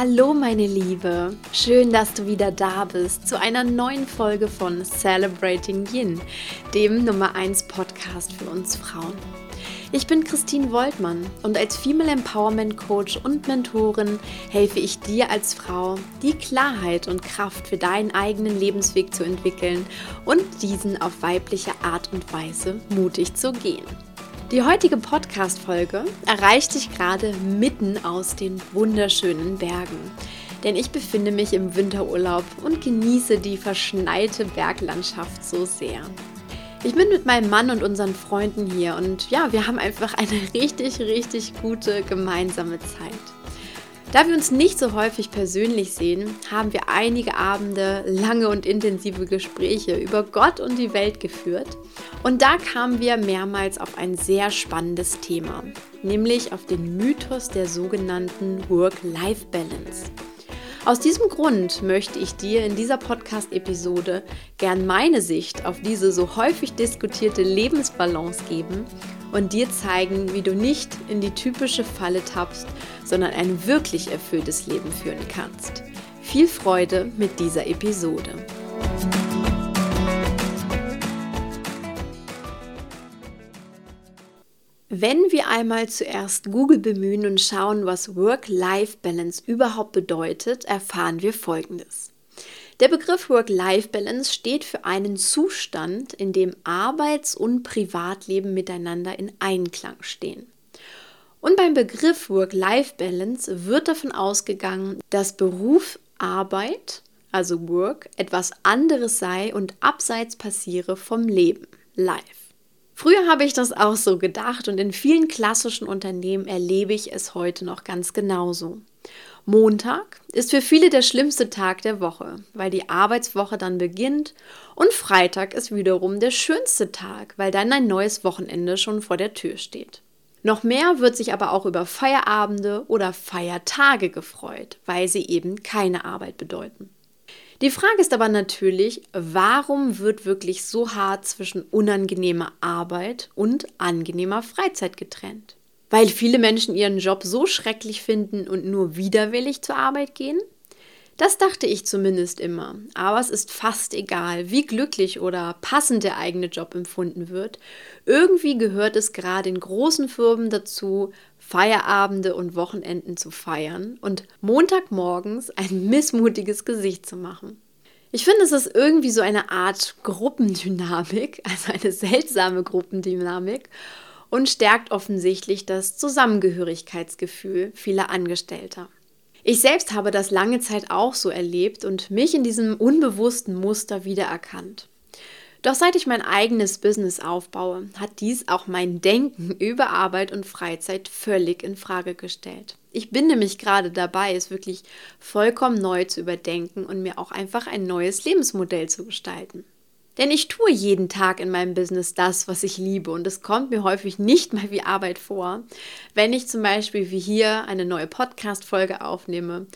Hallo meine Liebe, schön, dass du wieder da bist zu einer neuen Folge von Celebrating Yin, dem Nummer 1 Podcast für uns Frauen. Ich bin Christine Woltmann und als Female Empowerment Coach und Mentorin helfe ich dir als Frau, die Klarheit und Kraft für deinen eigenen Lebensweg zu entwickeln und diesen auf weibliche Art und Weise mutig zu gehen. Die heutige Podcast-Folge erreicht dich gerade mitten aus den wunderschönen Bergen. Denn ich befinde mich im Winterurlaub und genieße die verschneite Berglandschaft so sehr. Ich bin mit meinem Mann und unseren Freunden hier und ja, wir haben einfach eine richtig, richtig gute gemeinsame Zeit. Da wir uns nicht so häufig persönlich sehen, haben wir einige Abende lange und intensive Gespräche über Gott und die Welt geführt. Und da kamen wir mehrmals auf ein sehr spannendes Thema, nämlich auf den Mythos der sogenannten Work-Life-Balance. Aus diesem Grund möchte ich dir in dieser Podcast-Episode gern meine Sicht auf diese so häufig diskutierte Lebensbalance geben und dir zeigen, wie du nicht in die typische Falle tappst, sondern ein wirklich erfülltes Leben führen kannst. Viel Freude mit dieser Episode. Wenn wir einmal zuerst Google bemühen und schauen, was Work-Life-Balance überhaupt bedeutet, erfahren wir Folgendes. Der Begriff Work-Life-Balance steht für einen Zustand, in dem Arbeits- und Privatleben miteinander in Einklang stehen. Und beim Begriff Work-Life-Balance wird davon ausgegangen, dass Beruf, Arbeit, also Work, etwas anderes sei und abseits passiere vom Leben, Life. Früher habe ich das auch so gedacht und in vielen klassischen Unternehmen erlebe ich es heute noch ganz genauso. Montag ist für viele der schlimmste Tag der Woche, weil die Arbeitswoche dann beginnt und Freitag ist wiederum der schönste Tag, weil dann ein neues Wochenende schon vor der Tür steht. Noch mehr wird sich aber auch über Feierabende oder Feiertage gefreut, weil sie eben keine Arbeit bedeuten. Die Frage ist aber natürlich, warum wird wirklich so hart zwischen unangenehmer Arbeit und angenehmer Freizeit getrennt? Weil viele Menschen ihren Job so schrecklich finden und nur widerwillig zur Arbeit gehen? Das dachte ich zumindest immer. Aber es ist fast egal, wie glücklich oder passend der eigene Job empfunden wird. Irgendwie gehört es gerade in großen Firmen dazu, Feierabende und Wochenenden zu feiern und Montagmorgens ein missmutiges Gesicht zu machen. Ich finde, es ist irgendwie so eine Art Gruppendynamik, also eine seltsame Gruppendynamik und stärkt offensichtlich das Zusammengehörigkeitsgefühl vieler Angestellter. Ich selbst habe das lange Zeit auch so erlebt und mich in diesem unbewussten Muster wiedererkannt. Doch seit ich mein eigenes Business aufbaue, hat dies auch mein Denken über Arbeit und Freizeit völlig in Frage gestellt. Ich bin nämlich gerade dabei, es wirklich vollkommen neu zu überdenken und mir auch einfach ein neues Lebensmodell zu gestalten. Denn ich tue jeden Tag in meinem Business das, was ich liebe und es kommt mir häufig nicht mal wie Arbeit vor, wenn ich zum Beispiel wie hier eine neue Podcast-Folge aufnehme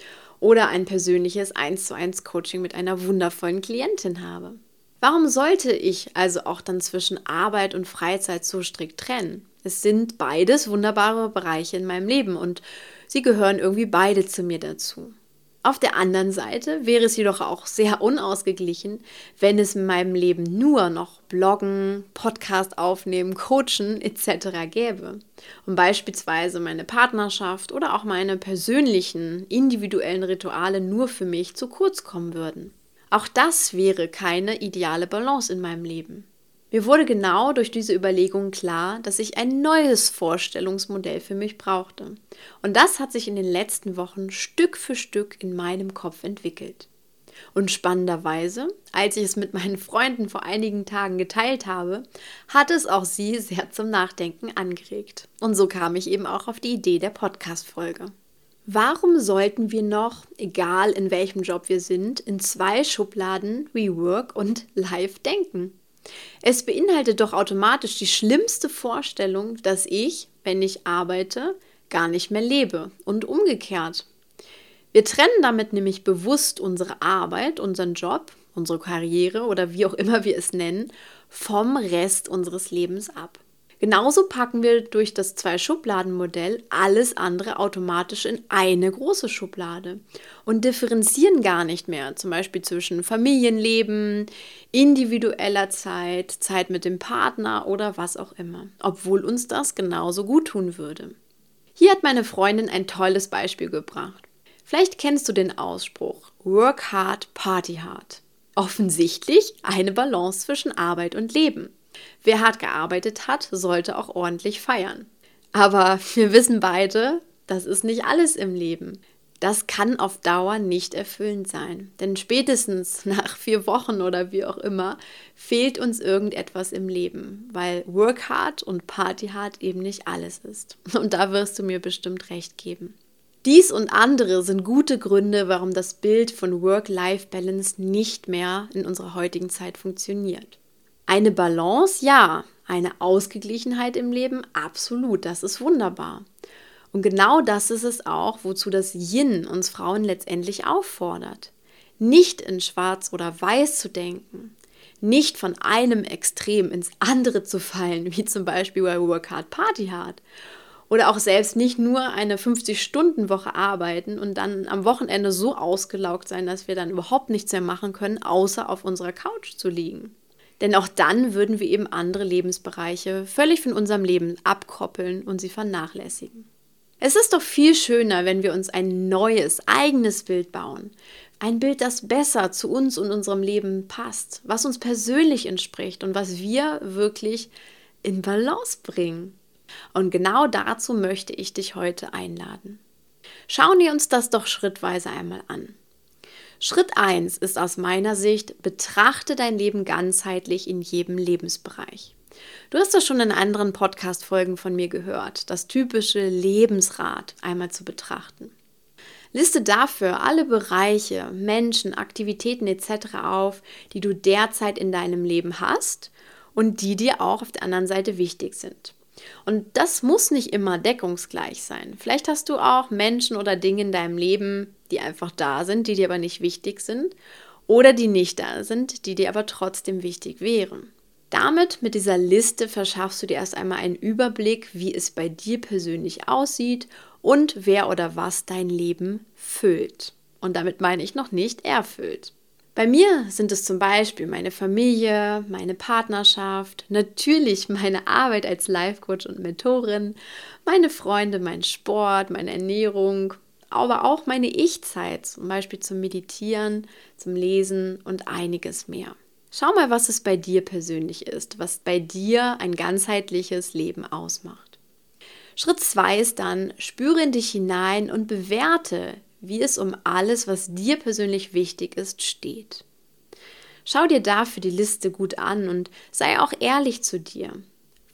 oder ein persönliches 1 zu 1 Coaching mit einer wundervollen Klientin habe. Warum sollte ich also auch dann zwischen Arbeit und Freizeit so strikt trennen? Es sind beides wunderbare Bereiche in meinem Leben und sie gehören irgendwie beide zu mir dazu. Auf der anderen Seite wäre es jedoch auch sehr unausgeglichen, wenn es in meinem Leben nur noch Bloggen, Podcast aufnehmen, Coachen etc. gäbe und beispielsweise meine Partnerschaft oder auch meine persönlichen, individuellen Rituale nur für mich zu kurz kommen würden. Auch das wäre keine ideale Balance in meinem Leben. Mir wurde genau durch diese Überlegung klar, dass ich ein neues Vorstellungsmodell für mich brauchte. Und das hat sich in den letzten Wochen Stück für Stück in meinem Kopf entwickelt. Und spannenderweise, als ich es mit meinen Freunden vor einigen Tagen geteilt habe, hat es auch sie sehr zum Nachdenken angeregt. Und so kam ich eben auch auf die Idee der Podcast-Folge. Warum sollten wir noch, egal in welchem Job wir sind, in zwei Schubladen wie Work und Life denken? Es beinhaltet doch automatisch die schlimmste Vorstellung, dass ich, wenn ich arbeite, gar nicht mehr lebe und umgekehrt. Wir trennen damit nämlich bewusst unsere Arbeit, unseren Job, unsere Karriere oder wie auch immer wir es nennen, vom Rest unseres Lebens ab. Genauso packen wir durch das Zwei-Schubladen-Modell alles andere automatisch in eine große Schublade und differenzieren gar nicht mehr, zum Beispiel zwischen Familienleben, individueller Zeit, Zeit mit dem Partner oder was auch immer, obwohl uns das genauso gut tun würde. Hier hat meine Freundin ein tolles Beispiel gebracht. Vielleicht kennst du den Ausspruch Work hard, party hard. Offensichtlich eine Balance zwischen Arbeit und Leben. Wer hart gearbeitet hat, sollte auch ordentlich feiern. Aber wir wissen beide, das ist nicht alles im Leben. Das kann auf Dauer nicht erfüllend sein. Denn spätestens nach vier Wochen oder wie auch immer fehlt uns irgendetwas im Leben, weil Work hard und Party hard eben nicht alles ist. Und da wirst du mir bestimmt recht geben. Dies und andere sind gute Gründe, warum das Bild von Work-Life-Balance nicht mehr in unserer heutigen Zeit funktioniert. Eine Balance, ja. Eine Ausgeglichenheit im Leben, absolut. Das ist wunderbar. Und genau das ist es auch, wozu das Yin uns Frauen letztendlich auffordert. Nicht in Schwarz oder Weiß zu denken, nicht von einem Extrem ins andere zu fallen, wie zum Beispiel bei Work Hard Party Hard. Oder auch selbst nicht nur eine 50-Stunden-Woche arbeiten und dann am Wochenende so ausgelaugt sein, dass wir dann überhaupt nichts mehr machen können, außer auf unserer Couch zu liegen. Denn auch dann würden wir eben andere Lebensbereiche völlig von unserem Leben abkoppeln und sie vernachlässigen. Es ist doch viel schöner, wenn wir uns ein neues, eigenes Bild bauen. Ein Bild, das besser zu uns und unserem Leben passt, was uns persönlich entspricht und was wir wirklich in Balance bringen. Und genau dazu möchte ich dich heute einladen. Schauen wir uns das doch schrittweise einmal an. Schritt 1 ist aus meiner Sicht, betrachte dein Leben ganzheitlich in jedem Lebensbereich. Du hast das schon in anderen Podcast-Folgen von mir gehört, das typische Lebensrad einmal zu betrachten. Liste dafür alle Bereiche, Menschen, Aktivitäten etc. auf, die du derzeit in deinem Leben hast und die dir auch auf der anderen Seite wichtig sind. Und das muss nicht immer deckungsgleich sein. Vielleicht hast du auch Menschen oder Dinge in deinem Leben, die einfach da sind, die dir aber nicht wichtig sind oder die nicht da sind, die dir aber trotzdem wichtig wären. Damit mit dieser Liste verschaffst du dir erst einmal einen Überblick, wie es bei dir persönlich aussieht und wer oder was dein Leben füllt. Und damit meine ich noch nicht erfüllt. Bei mir sind es zum Beispiel meine Familie, meine Partnerschaft, natürlich meine Arbeit als Life-Coach und Mentorin, meine Freunde, mein Sport, meine Ernährung, aber auch meine Ich-Zeit, zum Beispiel zum Meditieren, zum Lesen und einiges mehr. Schau mal, was es bei dir persönlich ist, was bei dir ein ganzheitliches Leben ausmacht. Schritt 2 ist dann, spüre in dich hinein und bewerte, wie es um alles, was dir persönlich wichtig ist, steht. Schau dir dafür die Liste gut an und sei auch ehrlich zu dir.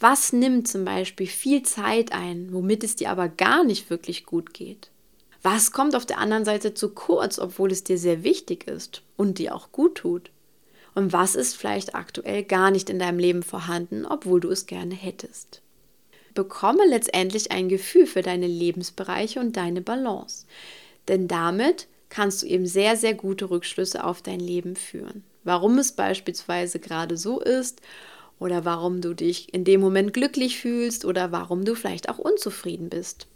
Was nimmt zum Beispiel viel Zeit ein, womit es dir aber gar nicht wirklich gut geht? Was kommt auf der anderen Seite zu kurz, obwohl es dir sehr wichtig ist und dir auch gut tut? Und was ist vielleicht aktuell gar nicht in deinem Leben vorhanden, obwohl du es gerne hättest? Bekomme letztendlich ein Gefühl für deine Lebensbereiche und deine Balance. Denn damit kannst du eben sehr, sehr gute Rückschlüsse auf dein Leben führen. Warum es beispielsweise gerade so ist oder warum du dich in dem Moment glücklich fühlst oder warum du vielleicht auch unzufrieden bist.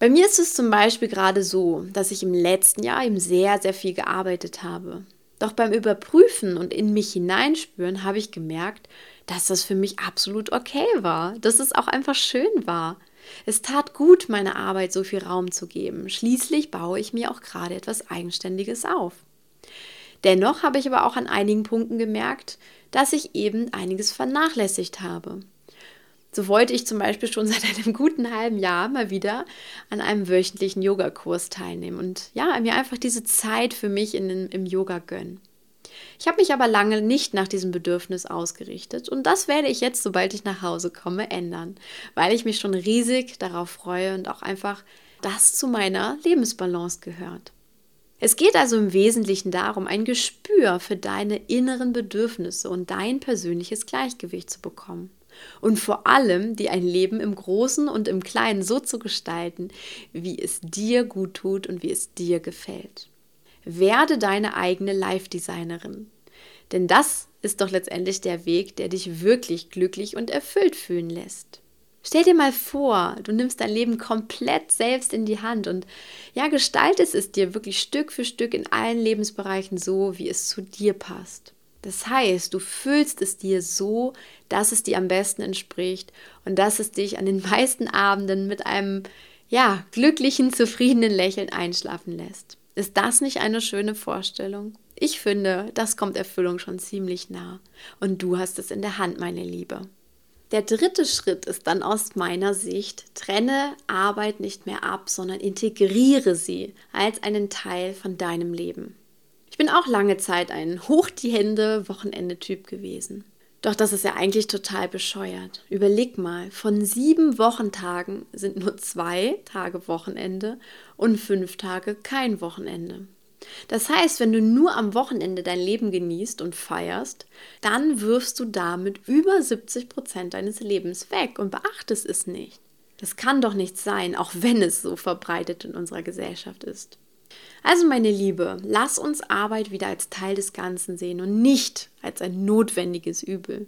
Bei mir ist es zum Beispiel gerade so, dass ich im letzten Jahr eben sehr, sehr viel gearbeitet habe. Doch beim Überprüfen und in mich hineinspüren habe ich gemerkt, dass das für mich absolut okay war, dass es auch einfach schön war. Es tat gut, meiner Arbeit so viel Raum zu geben. Schließlich baue ich mir auch gerade etwas Eigenständiges auf. Dennoch habe ich aber auch an einigen Punkten gemerkt, dass ich eben einiges vernachlässigt habe. So wollte ich zum Beispiel schon seit einem guten halben Jahr mal wieder an einem wöchentlichen Yogakurs teilnehmen und ja, mir einfach diese Zeit für mich in, im Yoga gönnen. Ich habe mich aber lange nicht nach diesem Bedürfnis ausgerichtet und das werde ich jetzt, sobald ich nach Hause komme, ändern, weil ich mich schon riesig darauf freue und auch einfach das zu meiner Lebensbalance gehört. Es geht also im Wesentlichen darum, ein Gespür für deine inneren Bedürfnisse und dein persönliches Gleichgewicht zu bekommen. Und vor allem, dir ein Leben im Großen und im Kleinen so zu gestalten, wie es dir gut tut und wie es dir gefällt. Werde deine eigene Life-Designerin. Denn das ist doch letztendlich der Weg, der dich wirklich glücklich und erfüllt fühlen lässt. Stell dir mal vor, du nimmst dein Leben komplett selbst in die Hand und ja, gestaltest es dir wirklich Stück für Stück in allen Lebensbereichen so, wie es zu dir passt. Das heißt, du fühlst es dir so, dass es dir am besten entspricht und dass es dich an den meisten Abenden mit einem ja, glücklichen, zufriedenen Lächeln einschlafen lässt. Ist das nicht eine schöne Vorstellung? Ich finde, das kommt Erfüllung schon ziemlich nah. Und du hast es in der Hand, meine Liebe. Der dritte Schritt ist dann aus meiner Sicht, trenne Arbeit nicht mehr ab, sondern integriere sie als einen Teil von deinem Leben. Bin auch lange Zeit ein Hoch die Hände Wochenende-Typ gewesen. Doch das ist ja eigentlich total bescheuert. Überleg mal, von sieben Wochentagen sind nur zwei Tage Wochenende und fünf Tage kein Wochenende. Das heißt, wenn du nur am Wochenende dein Leben genießt und feierst, dann wirfst du damit über 70 Prozent deines Lebens weg und beachtest es nicht. Das kann doch nicht sein, auch wenn es so verbreitet in unserer Gesellschaft ist. Also meine Liebe, lass uns Arbeit wieder als Teil des Ganzen sehen und nicht als ein notwendiges Übel.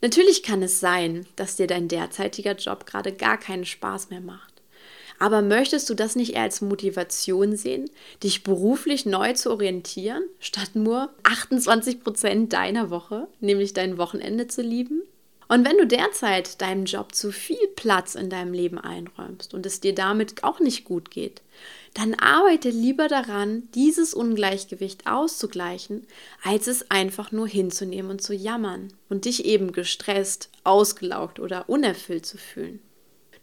Natürlich kann es sein, dass dir dein derzeitiger Job gerade gar keinen Spaß mehr macht. Aber möchtest du das nicht eher als Motivation sehen, dich beruflich neu zu orientieren, statt nur 28 Prozent deiner Woche, nämlich dein Wochenende zu lieben? Und wenn du derzeit deinem Job zu viel Platz in deinem Leben einräumst und es dir damit auch nicht gut geht, dann arbeite lieber daran, dieses Ungleichgewicht auszugleichen, als es einfach nur hinzunehmen und zu jammern und dich eben gestresst, ausgelaugt oder unerfüllt zu fühlen.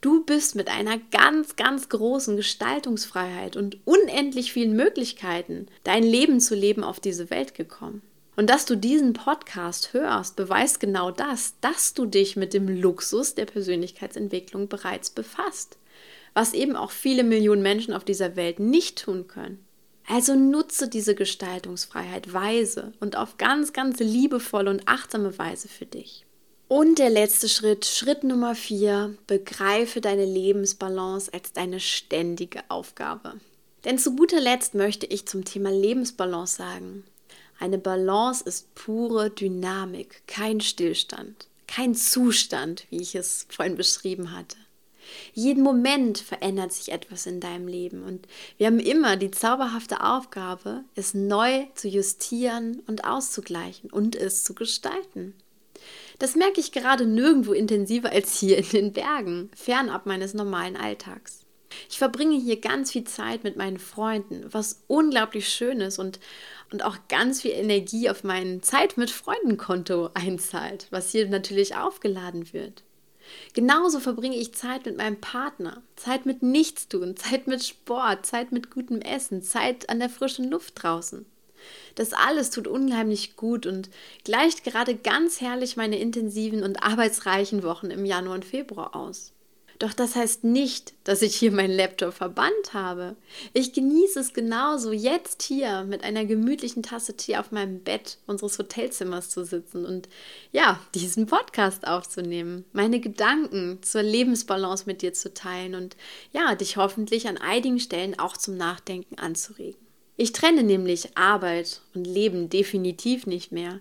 Du bist mit einer ganz, ganz großen Gestaltungsfreiheit und unendlich vielen Möglichkeiten, dein Leben zu leben, auf diese Welt gekommen. Und dass du diesen Podcast hörst, beweist genau das, dass du dich mit dem Luxus der Persönlichkeitsentwicklung bereits befasst, was eben auch viele Millionen Menschen auf dieser Welt nicht tun können. Also nutze diese Gestaltungsfreiheit weise und auf ganz, ganz liebevolle und achtsame Weise für dich. Und der letzte Schritt, Schritt Nummer vier, begreife deine Lebensbalance als deine ständige Aufgabe. Denn zu guter Letzt möchte ich zum Thema Lebensbalance sagen. Eine Balance ist pure Dynamik, kein Stillstand, kein Zustand, wie ich es vorhin beschrieben hatte. Jeden Moment verändert sich etwas in deinem Leben und wir haben immer die zauberhafte Aufgabe, es neu zu justieren und auszugleichen und es zu gestalten. Das merke ich gerade nirgendwo intensiver als hier in den Bergen, fernab meines normalen Alltags. Ich verbringe hier ganz viel Zeit mit meinen Freunden, was unglaublich schön ist und, und auch ganz viel Energie auf mein Zeit mit Freunden Konto einzahlt, was hier natürlich aufgeladen wird. Genauso verbringe ich Zeit mit meinem Partner, Zeit mit Nichtstun, Zeit mit Sport, Zeit mit gutem Essen, Zeit an der frischen Luft draußen. Das alles tut unheimlich gut und gleicht gerade ganz herrlich meine intensiven und arbeitsreichen Wochen im Januar und Februar aus. Doch das heißt nicht, dass ich hier meinen Laptop verbannt habe. Ich genieße es genauso, jetzt hier mit einer gemütlichen Tasse Tee auf meinem Bett unseres Hotelzimmers zu sitzen und ja, diesen Podcast aufzunehmen, meine Gedanken zur Lebensbalance mit dir zu teilen und ja, dich hoffentlich an einigen Stellen auch zum Nachdenken anzuregen. Ich trenne nämlich Arbeit und Leben definitiv nicht mehr,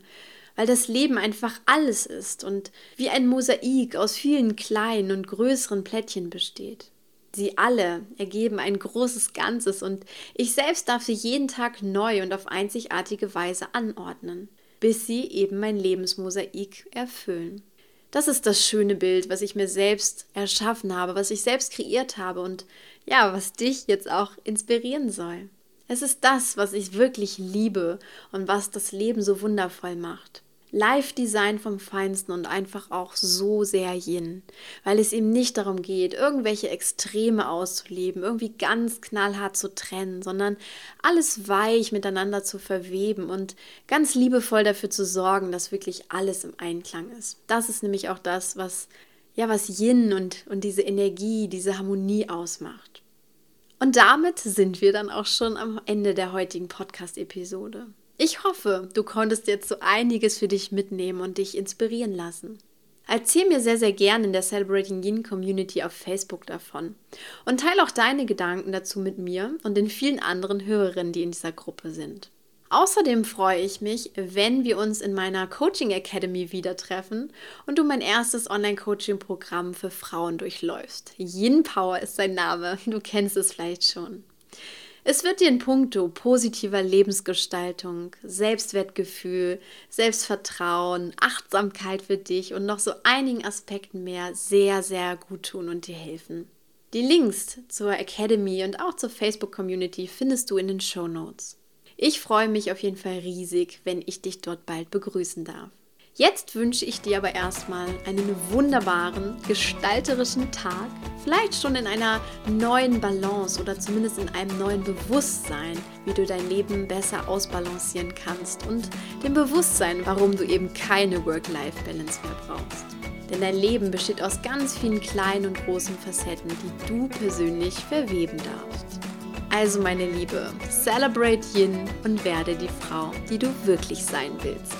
weil das Leben einfach alles ist und wie ein Mosaik aus vielen kleinen und größeren Plättchen besteht. Sie alle ergeben ein großes Ganzes und ich selbst darf sie jeden Tag neu und auf einzigartige Weise anordnen, bis sie eben mein Lebensmosaik erfüllen. Das ist das schöne Bild, was ich mir selbst erschaffen habe, was ich selbst kreiert habe und ja, was dich jetzt auch inspirieren soll. Es ist das, was ich wirklich liebe und was das Leben so wundervoll macht. Live-Design vom Feinsten und einfach auch so sehr Yin, weil es eben nicht darum geht, irgendwelche Extreme auszuleben, irgendwie ganz knallhart zu trennen, sondern alles weich miteinander zu verweben und ganz liebevoll dafür zu sorgen, dass wirklich alles im Einklang ist. Das ist nämlich auch das, was ja, was Yin und, und diese Energie, diese Harmonie ausmacht. Und damit sind wir dann auch schon am Ende der heutigen Podcast-Episode. Ich hoffe, du konntest jetzt so einiges für dich mitnehmen und dich inspirieren lassen. Erzähl mir sehr, sehr gerne in der Celebrating Yin Community auf Facebook davon und teile auch deine Gedanken dazu mit mir und den vielen anderen Hörerinnen, die in dieser Gruppe sind. Außerdem freue ich mich, wenn wir uns in meiner Coaching Academy wieder treffen und du mein erstes Online-Coaching-Programm für Frauen durchläufst. Yin Power ist sein Name, du kennst es vielleicht schon. Es wird dir in puncto positiver Lebensgestaltung, Selbstwertgefühl, Selbstvertrauen, Achtsamkeit für dich und noch so einigen Aspekten mehr sehr, sehr gut tun und dir helfen. Die Links zur Academy und auch zur Facebook-Community findest du in den Show Notes. Ich freue mich auf jeden Fall riesig, wenn ich dich dort bald begrüßen darf. Jetzt wünsche ich dir aber erstmal einen wunderbaren, gestalterischen Tag, vielleicht schon in einer neuen Balance oder zumindest in einem neuen Bewusstsein, wie du dein Leben besser ausbalancieren kannst und dem Bewusstsein, warum du eben keine Work-Life-Balance mehr brauchst. Denn dein Leben besteht aus ganz vielen kleinen und großen Facetten, die du persönlich verweben darfst. Also meine Liebe, celebrate Yin und werde die Frau, die du wirklich sein willst.